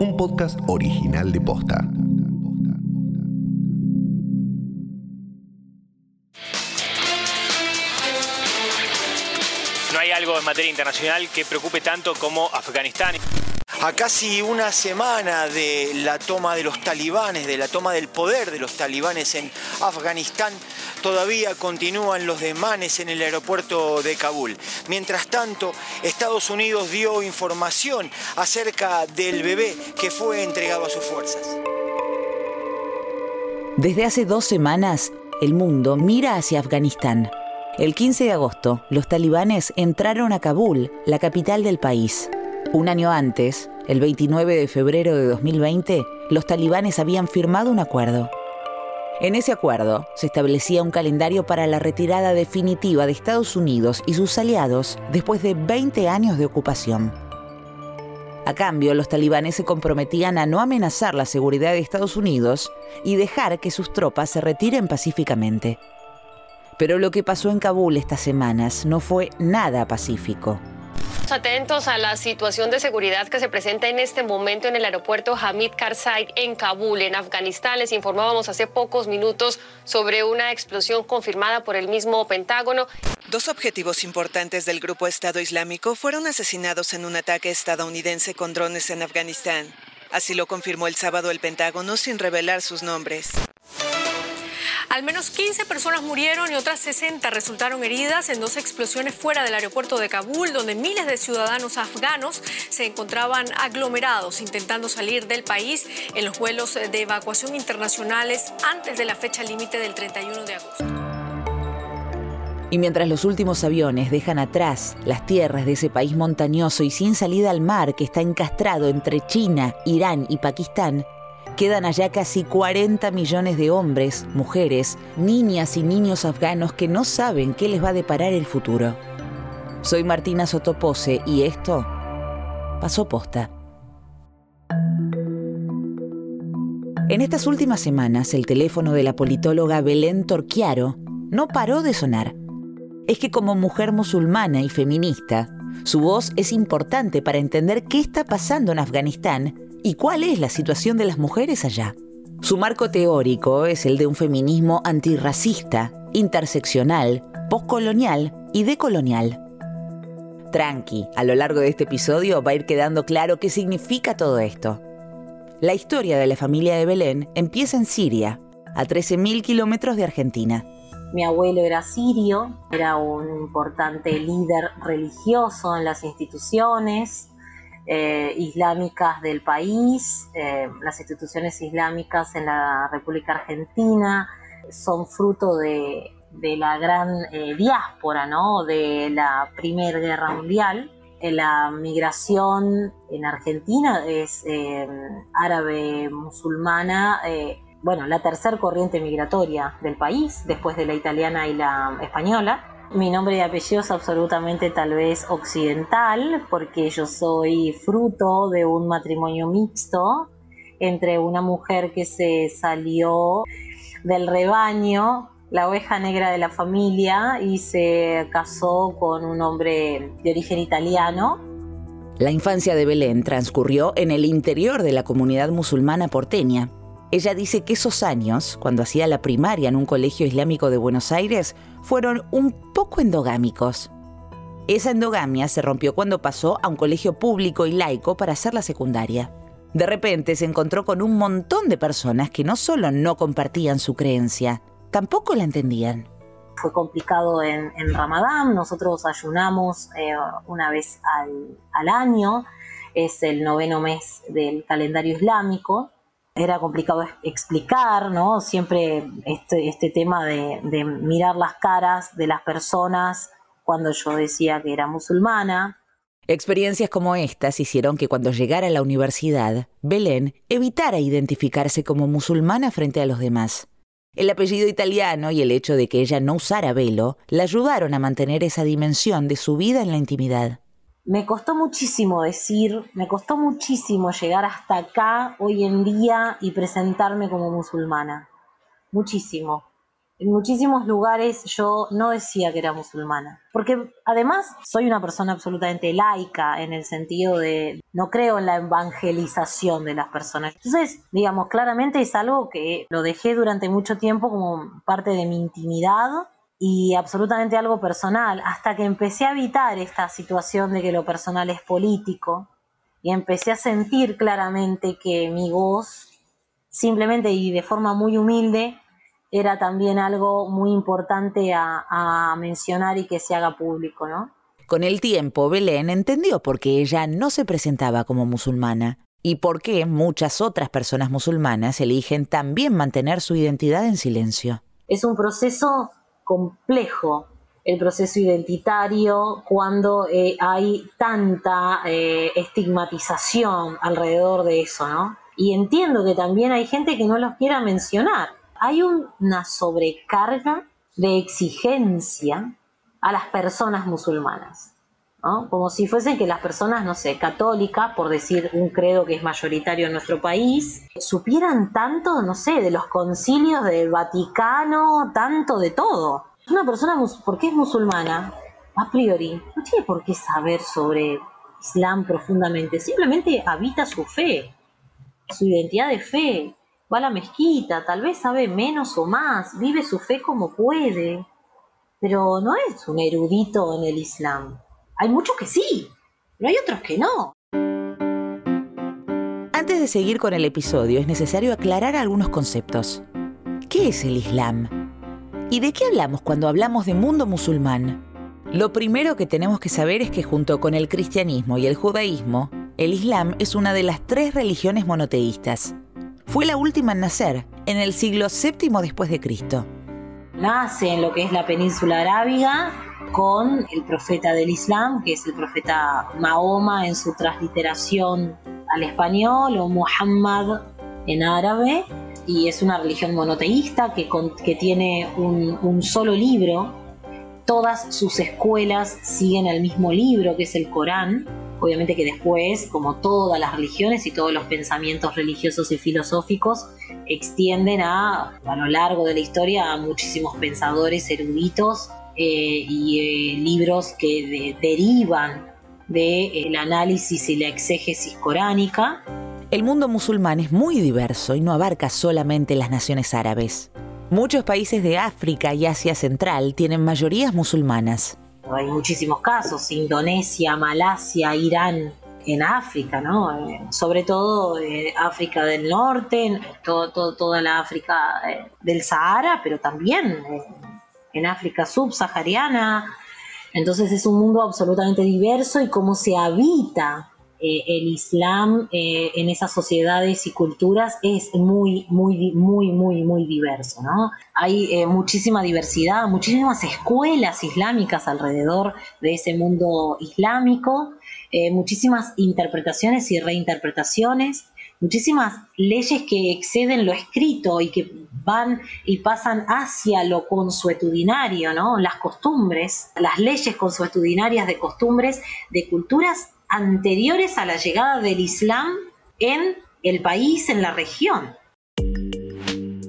un podcast original de Posta. No hay algo en materia internacional que preocupe tanto como Afganistán. A casi una semana de la toma de los talibanes, de la toma del poder de los talibanes en Afganistán, todavía continúan los demanes en el aeropuerto de Kabul. Mientras tanto, Estados Unidos dio información acerca del bebé que fue entregado a sus fuerzas. Desde hace dos semanas, el mundo mira hacia Afganistán. El 15 de agosto, los talibanes entraron a Kabul, la capital del país. Un año antes, el 29 de febrero de 2020, los talibanes habían firmado un acuerdo. En ese acuerdo se establecía un calendario para la retirada definitiva de Estados Unidos y sus aliados después de 20 años de ocupación. A cambio, los talibanes se comprometían a no amenazar la seguridad de Estados Unidos y dejar que sus tropas se retiren pacíficamente. Pero lo que pasó en Kabul estas semanas no fue nada pacífico. Atentos a la situación de seguridad que se presenta en este momento en el aeropuerto Hamid Karzai en Kabul, en Afganistán. Les informábamos hace pocos minutos sobre una explosión confirmada por el mismo Pentágono. Dos objetivos importantes del grupo Estado Islámico fueron asesinados en un ataque estadounidense con drones en Afganistán. Así lo confirmó el sábado el Pentágono sin revelar sus nombres. Al menos 15 personas murieron y otras 60 resultaron heridas en dos explosiones fuera del aeropuerto de Kabul, donde miles de ciudadanos afganos se encontraban aglomerados intentando salir del país en los vuelos de evacuación internacionales antes de la fecha límite del 31 de agosto. Y mientras los últimos aviones dejan atrás las tierras de ese país montañoso y sin salida al mar que está encastrado entre China, Irán y Pakistán, quedan allá casi 40 millones de hombres, mujeres, niñas y niños afganos que no saben qué les va a deparar el futuro. Soy Martina Sotopose y esto pasó posta. En estas últimas semanas, el teléfono de la politóloga Belén Torquiaro no paró de sonar. Es que como mujer musulmana y feminista, su voz es importante para entender qué está pasando en Afganistán y cuál es la situación de las mujeres allá. Su marco teórico es el de un feminismo antirracista, interseccional, postcolonial y decolonial. Tranqui, a lo largo de este episodio va a ir quedando claro qué significa todo esto. La historia de la familia de Belén empieza en Siria, a 13.000 kilómetros de Argentina. Mi abuelo era sirio, era un importante líder religioso en las instituciones, eh, islámicas del país, eh, las instituciones islámicas en la República Argentina son fruto de, la gran eh, diáspora, ¿no? De la Primera Guerra Mundial. La migración en Argentina es árabe musulmana, bueno, la tercera corriente migratoria del país, después de la italiana y la española. Mi nombre y apellido es absolutamente tal vez occidental, porque yo soy fruto de un matrimonio mixto entre una mujer que se salió del rebaño, la oveja negra de la familia, y se casó con un hombre de origen italiano. La infancia de Belén transcurrió en el interior de la comunidad musulmana porteña. Ella dice que esos años, cuando hacía la primaria en un colegio islámico de Buenos Aires, fueron un poco endogámicos. Esa endogamia se rompió cuando pasó a un colegio público y laico para hacer la secundaria. De repente se encontró con un montón de personas que no solo no compartían su creencia, tampoco la entendían. Fue complicado en, Ramadán, nosotros ayunamos eh, una vez al, al año, es el noveno mes del calendario islámico, era complicado explicar, ¿no? Siempre este, este tema de, de, mirar las caras de las personas cuando yo decía que era musulmana. Experiencias como estas hicieron que cuando llegara a la universidad, Belén evitara identificarse como musulmana frente a los demás. El apellido italiano y el hecho de que ella no usara velo la ayudaron a mantener esa dimensión de su vida en la intimidad. Me costó muchísimo decir, me costó muchísimo llegar hasta acá hoy en día y presentarme como musulmana. Muchísimo. en muchísimos lugares yo no decía que era musulmana, porque además soy una persona absolutamente laica en el sentido de no creo en la evangelización de las personas. Entonces, digamos, claramente es algo que lo dejé durante mucho tiempo como parte de mi intimidad y absolutamente algo personal, hasta que empecé a evitar esta situación de que lo personal es político y empecé a sentir claramente que mi voz, simplemente y de forma muy humilde, era también algo muy importante a, mencionar y que se haga público, ¿no? Con el tiempo, Belén entendió por qué ella no se presentaba como musulmana y por qué muchas otras personas musulmanas eligen también mantener su identidad en silencio. Es un proceso complejo, el proceso identitario, cuando eh, hay tanta eh, estigmatización alrededor de eso, ¿no? Y entiendo que también hay gente que no los quiera mencionar, hay una sobrecarga de exigencia a las personas musulmanas. Como si fuesen que las personas, no sé, católicas, por decir un credo que es mayoritario en nuestro país, supieran tanto, no sé, de los concilios del Vaticano, tanto de todo. Una persona, ¿por qué es musulmana? A priori, no tiene por qué saber sobre Islam profundamente, simplemente habita su fe, su identidad de fe, va a la mezquita, tal vez sabe menos o más, vive su fe como puede, pero no es un erudito en el Islam. Hay muchos que sí, pero hay otros que no. Antes de seguir con el episodio, es necesario aclarar algunos conceptos. ¿Qué es el Islam? ¿Y de qué hablamos cuando hablamos de mundo musulmán? Lo primero que tenemos que saber es que junto con el cristianismo y el judaísmo, el Islam es una de las tres religiones monoteístas. Fue la última en nacer, en el siglo VII después de Cristo. Nace en lo que es la península arábiga con el profeta del Islam, que es el profeta Mahoma en su transliteración al español o Muhammad en árabe, y es una religión monoteísta que, que tiene un, un solo libro. Todas sus escuelas siguen el mismo libro, que es el Corán, Obviamente que después, como todas las religiones y todos los pensamientos religiosos y filosóficos, extienden a, a lo largo de la historia a muchísimos pensadores eruditos eh, y eh, libros que derivan del análisis y la exégesis coránica. El mundo musulmán es muy diverso y no abarca solamente las naciones árabes. Muchos países de África y Asia Central tienen mayorías musulmanas hay muchísimos casos, Indonesia, Malasia, Irán, en África, ¿no? Eh, sobre todo eh, África del Norte, todo, toda la África eh, del Sahara, pero también en África subsahariana. Entonces es un mundo absolutamente diverso y cómo se habita el Islam en esas sociedades y culturas es muy, muy, muy, muy, muy diverso, ¿no? Hay muchísima diversidad, muchísimas escuelas islámicas alrededor de ese mundo islámico, muchísimas interpretaciones y reinterpretaciones, muchísimas leyes que exceden lo escrito y que van y pasan hacia lo consuetudinario, ¿no? Las costumbres, las leyes consuetudinarias de costumbres de culturas anteriores a la llegada del Islam en el país, en la región.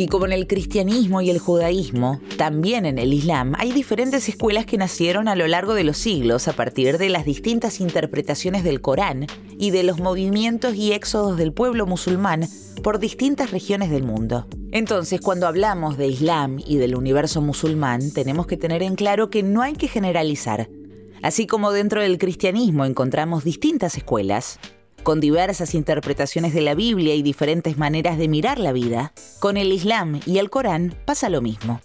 Y como en el cristianismo y el judaísmo, también en el Islam hay diferentes escuelas que nacieron a lo largo de los siglos a partir de las distintas interpretaciones del Corán y de los movimientos y éxodos del pueblo musulmán por distintas regiones del mundo. Entonces, cuando hablamos de Islam y del universo musulmán, tenemos que tener en claro que no hay que generalizar. Así como dentro del cristianismo encontramos distintas escuelas, con diversas interpretaciones de la Biblia y diferentes maneras de mirar la vida, con el Islam y el Corán pasa lo mismo.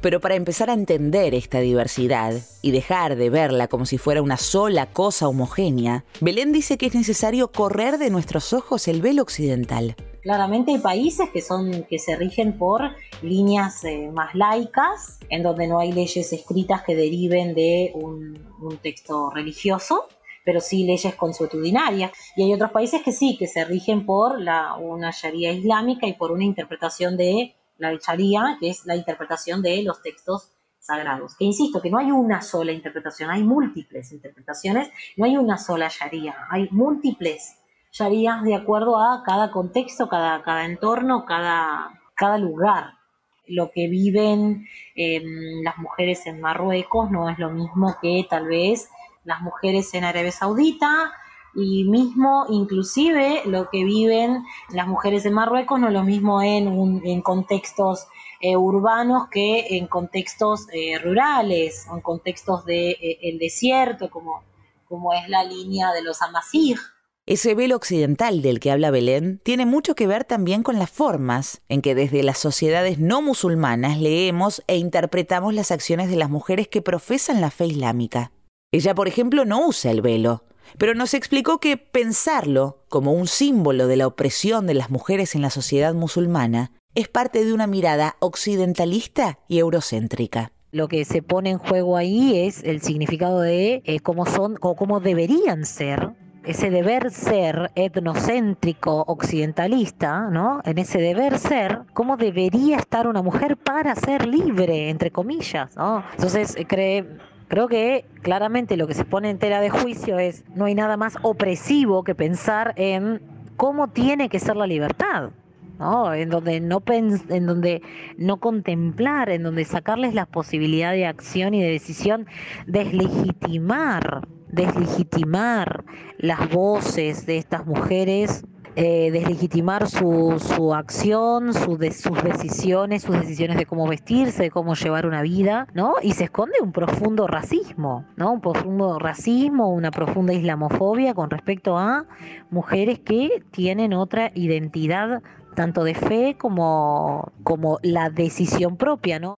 Pero para empezar a entender esta diversidad y dejar de verla como si fuera una sola cosa homogénea, Belén dice que es necesario correr de nuestros ojos el velo occidental. Claramente hay países que, son, que se rigen por líneas eh, más laicas, en donde no hay leyes escritas que deriven de un, texto religioso, pero sí leyes consuetudinarias. Y hay otros países que sí, que se rigen por la, una sharia islámica y por una interpretación de la sharia, que es la interpretación de los textos sagrados. Que insisto, que no hay una sola interpretación, hay múltiples interpretaciones, no hay una sola sharia, hay múltiples sharías de acuerdo a cada contexto, cada, cada entorno, cada, cada lugar. Lo que viven em, las mujeres en Marruecos no es lo mismo que tal vez las mujeres en Arabia Saudita y mismo inclusive lo que viven las mujeres en Marruecos no lo mismo en, en contextos eh, urbanos que en contextos eh, rurales, o en contextos del de, eh, desierto, como, como es la línea de los Amazigh. Ese velo occidental del que habla Belén tiene mucho que ver también con las formas en que desde las sociedades no musulmanas leemos e interpretamos las acciones de las mujeres que profesan la fe islámica. Ella, por ejemplo, no usa el velo, pero nos explicó que pensarlo como un símbolo de la opresión de las mujeres en la sociedad musulmana es parte de una mirada occidentalista y eurocéntrica. Lo que se pone en juego ahí es el significado de eh, cómo son o cómo deberían ser ese deber ser etnocéntrico occidentalista, ¿no? En ese deber ser, cómo debería estar una mujer para ser libre, entre comillas, ¿no? Entonces, cree, creo que claramente lo que se pone en tela de juicio es, no hay nada más opresivo que pensar en cómo tiene que ser la libertad. ¿No? En donde no en donde no contemplar, en donde sacarles la posibilidad de acción y de decisión, deslegitimar, deslegitimar las voces de estas mujeres eh, deslegitimar su, su acción, su de, sus decisiones, sus decisiones de cómo vestirse, de cómo llevar una vida, ¿no? Y se esconde un profundo racismo, ¿no? Un profundo racismo, una profunda islamofobia con respecto a mujeres que tienen otra identidad tanto de fe como, como la decisión propia, ¿no?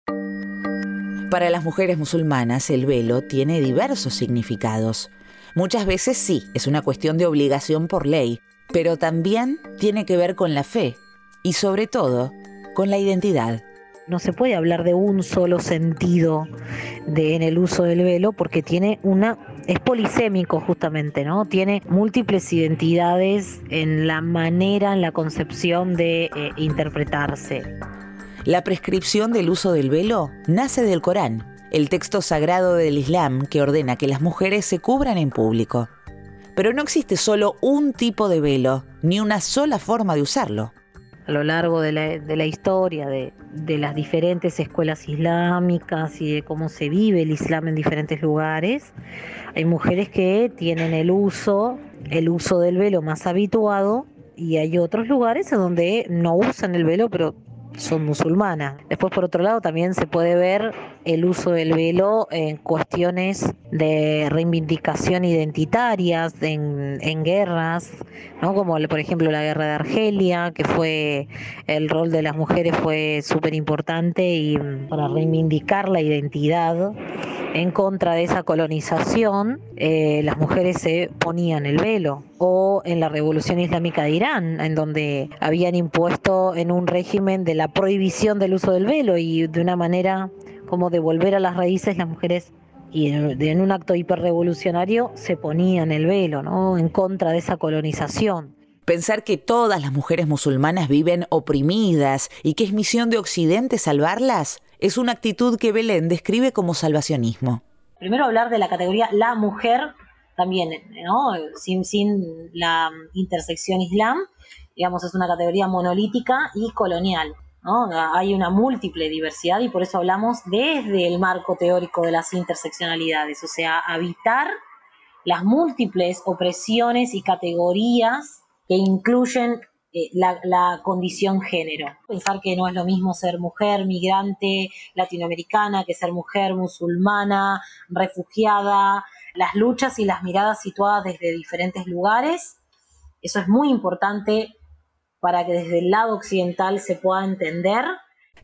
Para las mujeres musulmanas el velo tiene diversos significados. Muchas veces sí, es una cuestión de obligación por ley, pero también tiene que ver con la fe y sobre todo con la identidad. No se puede hablar de un solo sentido de, en el uso del velo porque tiene una es polisémico justamente, ¿no? Tiene múltiples identidades en la manera, en la concepción de eh, interpretarse. La prescripción del uso del velo nace del Corán, el texto sagrado del Islam que ordena que las mujeres se cubran en público. Pero no existe solo un tipo de velo, ni una sola forma de usarlo a lo largo de la, historia de, las diferentes escuelas islámicas y de cómo se vive el Islam en diferentes lugares. Hay mujeres que tienen el uso, el uso del velo más habituado y hay otros lugares en donde no usan el velo, pero son musulmanas. Después, por otro lado, también se puede ver el uso del velo en cuestiones de reivindicación identitarias, en, en guerras, ¿no? como por ejemplo la guerra de Argelia, que fue el rol de las mujeres fue súper importante y para reivindicar la identidad en contra de esa colonización, eh, las mujeres se ponían el velo. O en la revolución islámica de Irán, en donde habían impuesto en un régimen de la prohibición del uso del velo y de una manera como de volver a las raíces, las mujeres y en un acto hiperrevolucionario se ponían el velo, ¿no? En contra de esa colonización. Pensar que todas las mujeres musulmanas viven oprimidas y que es misión de Occidente salvarlas es una actitud que Belén describe como salvacionismo. Primero hablar de la categoría la mujer, también, ¿no? Sin, sin la intersección islam, digamos, es una categoría monolítica y colonial. ¿no? Hay una múltiple diversidad y por eso hablamos desde el marco teórico de las interseccionalidades, o sea, habitar las múltiples opresiones y categorías que incluyen eh, la, condición género. Pensar que no es lo mismo ser mujer, migrante, latinoamericana, que ser mujer, musulmana, refugiada, las luchas y las miradas situadas desde diferentes lugares. Eso es muy importante para que desde el lado occidental se pueda entender.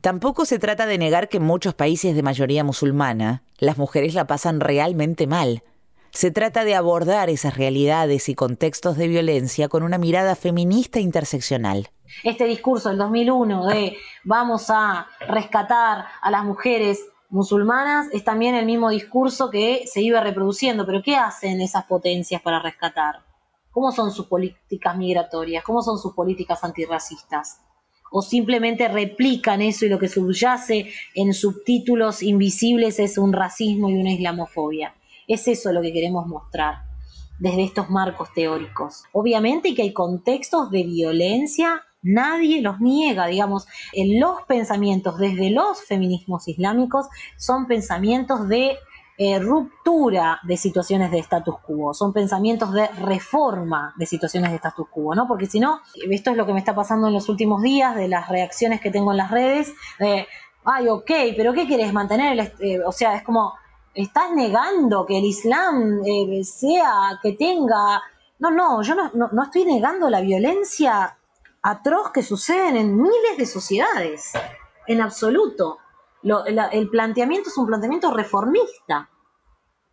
Tampoco se trata de negar que en muchos países de mayoría musulmana las mujeres la pasan realmente mal se trata de abordar esas realidades y contextos de violencia con una mirada feminista interseccional. Este discurso del 2001 de vamos a rescatar a las mujeres musulmanas es también el mismo discurso que se iba reproduciendo, pero ¿qué hacen esas potencias para rescatar? ¿Cómo son sus políticas migratorias? ¿Cómo son sus políticas antirracistas? ¿O simplemente replican eso y lo que subyace en subtítulos invisibles es un racismo y una islamofobia? Es eso lo que queremos mostrar desde estos marcos teóricos. Obviamente que hay contextos de violencia Nadie los niega, digamos, los pensamientos desde los feminismos islámicos son pensamientos de eh, ruptura de situaciones de status quo, son pensamientos de reforma de situaciones de status quo, ¿no? Porque si no, esto es lo que me está pasando en los últimos días, de las reacciones que tengo en las redes, de, ay, ok, pero ¿qué querés mantener? Eh, o sea, es como, estás negando que el Islam eh, sea, que tenga... No, no, yo no, no, estoy negando la violencia atroz que sucede en miles de sociedades, en absoluto. el planteamiento es un planteamiento reformista.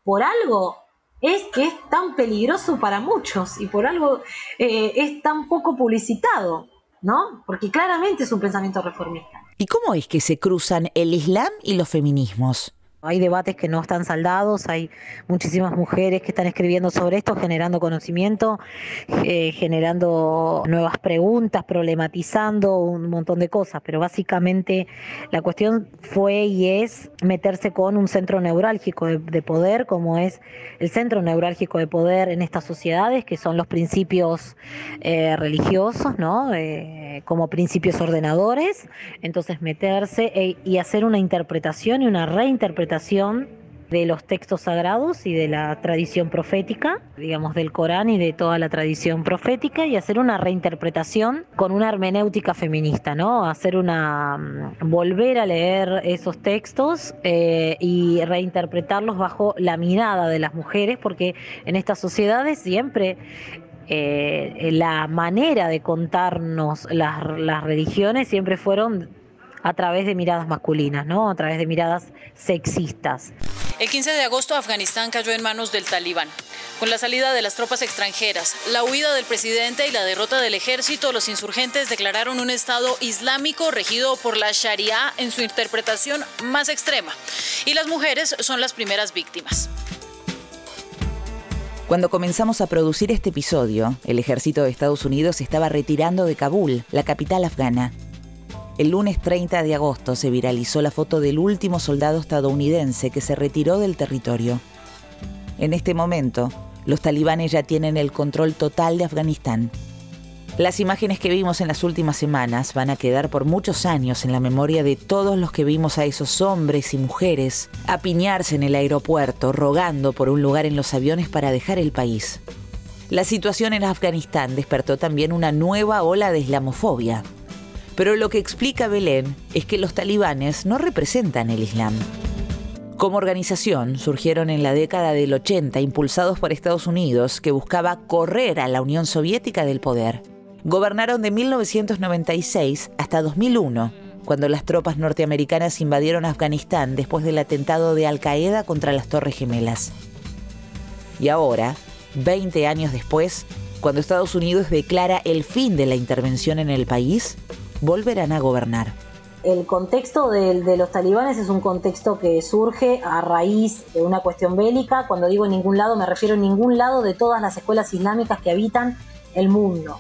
Por algo es que es tan peligroso para muchos y por algo eh, es tan poco publicitado, ¿no? Porque claramente es un pensamiento reformista. ¿Y cómo es que se cruzan el Islam y los feminismos? Hay debates que no están saldados, hay muchísimas mujeres que están escribiendo sobre esto, generando conocimiento, eh, generando nuevas preguntas, problematizando un montón de cosas, pero básicamente la cuestión fue y es meterse con un centro neurálgico de, poder, como es el centro neurálgico de poder en estas sociedades, que son los principios eh, religiosos, ¿no? Eh, como principios ordenadores, entonces meterse e, y hacer una interpretación y una reinterpretación de los textos sagrados y de la tradición profética, digamos del Corán y de toda la tradición profética y hacer una reinterpretación con una hermenéutica feminista, ¿no? Hacer una mm, volver a leer esos textos eh, y reinterpretarlos bajo la mirada de las mujeres, porque en estas sociedades siempre eh, la manera de contarnos las, las religiones siempre fueron a través de miradas masculinas, ¿no? A través de miradas sexistas. El 15 de agosto Afganistán cayó en manos del talibán. Con la salida de las tropas extranjeras, la huida del presidente y la derrota del ejército, los insurgentes declararon un Estado islámico regido por la Sharia en su interpretación más extrema. Y las mujeres son las primeras víctimas. Cuando comenzamos a producir este episodio, el ejército de Estados Unidos estaba retirando de Kabul, la capital afgana. El lunes 30 de agosto se viralizó la foto del último soldado estadounidense que se retiró del territorio. En este momento, los talibanes ya tienen el control total de Afganistán. Las imágenes que vimos en las últimas semanas van a quedar por muchos años en la memoria de todos los que vimos a esos hombres y mujeres apiñarse en el aeropuerto rogando por un lugar en los aviones para dejar el país. La situación en Afganistán despertó también una nueva ola de islamofobia. Pero lo que explica Belén es que los talibanes no representan el Islam. Como organización surgieron en la década del 80 impulsados por Estados Unidos que buscaba correr a la Unión Soviética del poder. Gobernaron de 1996 hasta 2001, cuando las tropas norteamericanas invadieron Afganistán después del atentado de Al Qaeda contra las Torres Gemelas. Y ahora, 20 años después, cuando Estados Unidos declara el fin de la intervención en el país, volverán a gobernar. El contexto de, los talibanes es un contexto que surge a raíz de una cuestión bélica. Cuando digo en ningún lado, me refiero en ningún lado de todas las escuelas islámicas que habitan el mundo.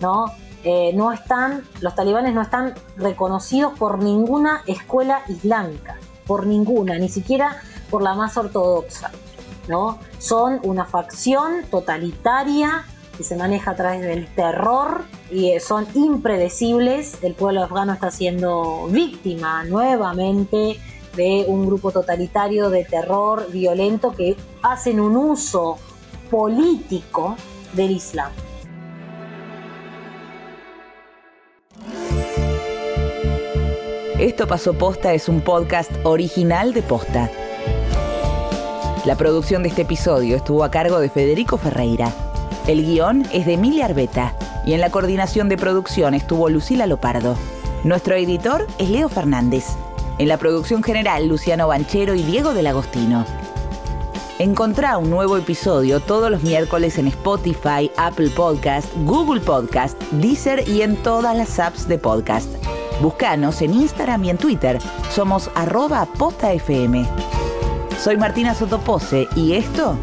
¿no? Eh, no están, los talibanes no están reconocidos por ninguna escuela islámica, por ninguna, ni siquiera por la más ortodoxa. ¿no? Son una facción totalitaria que se maneja a través del terror y eh, son impredecibles. El pueblo afgano está siendo víctima nuevamente de un grupo totalitario de terror violento que hacen un uso político del Islam. Esto pasó posta es un podcast original de posta. La producción de este episodio estuvo a cargo de Federico Ferreira. El guion es de Emilia Arbeta y en la coordinación de producción estuvo Lucila Lopardo. Nuestro editor es Leo Fernández. En la producción general, Luciano Banchero y Diego del Agostino. Encontrá un nuevo episodio todos los miércoles en Spotify, Apple Podcast, Google Podcast, Deezer y en todas las apps de podcast. Búscanos en Instagram y en Twitter. Somos arroba postafm. Soy Martina Sotopose y esto...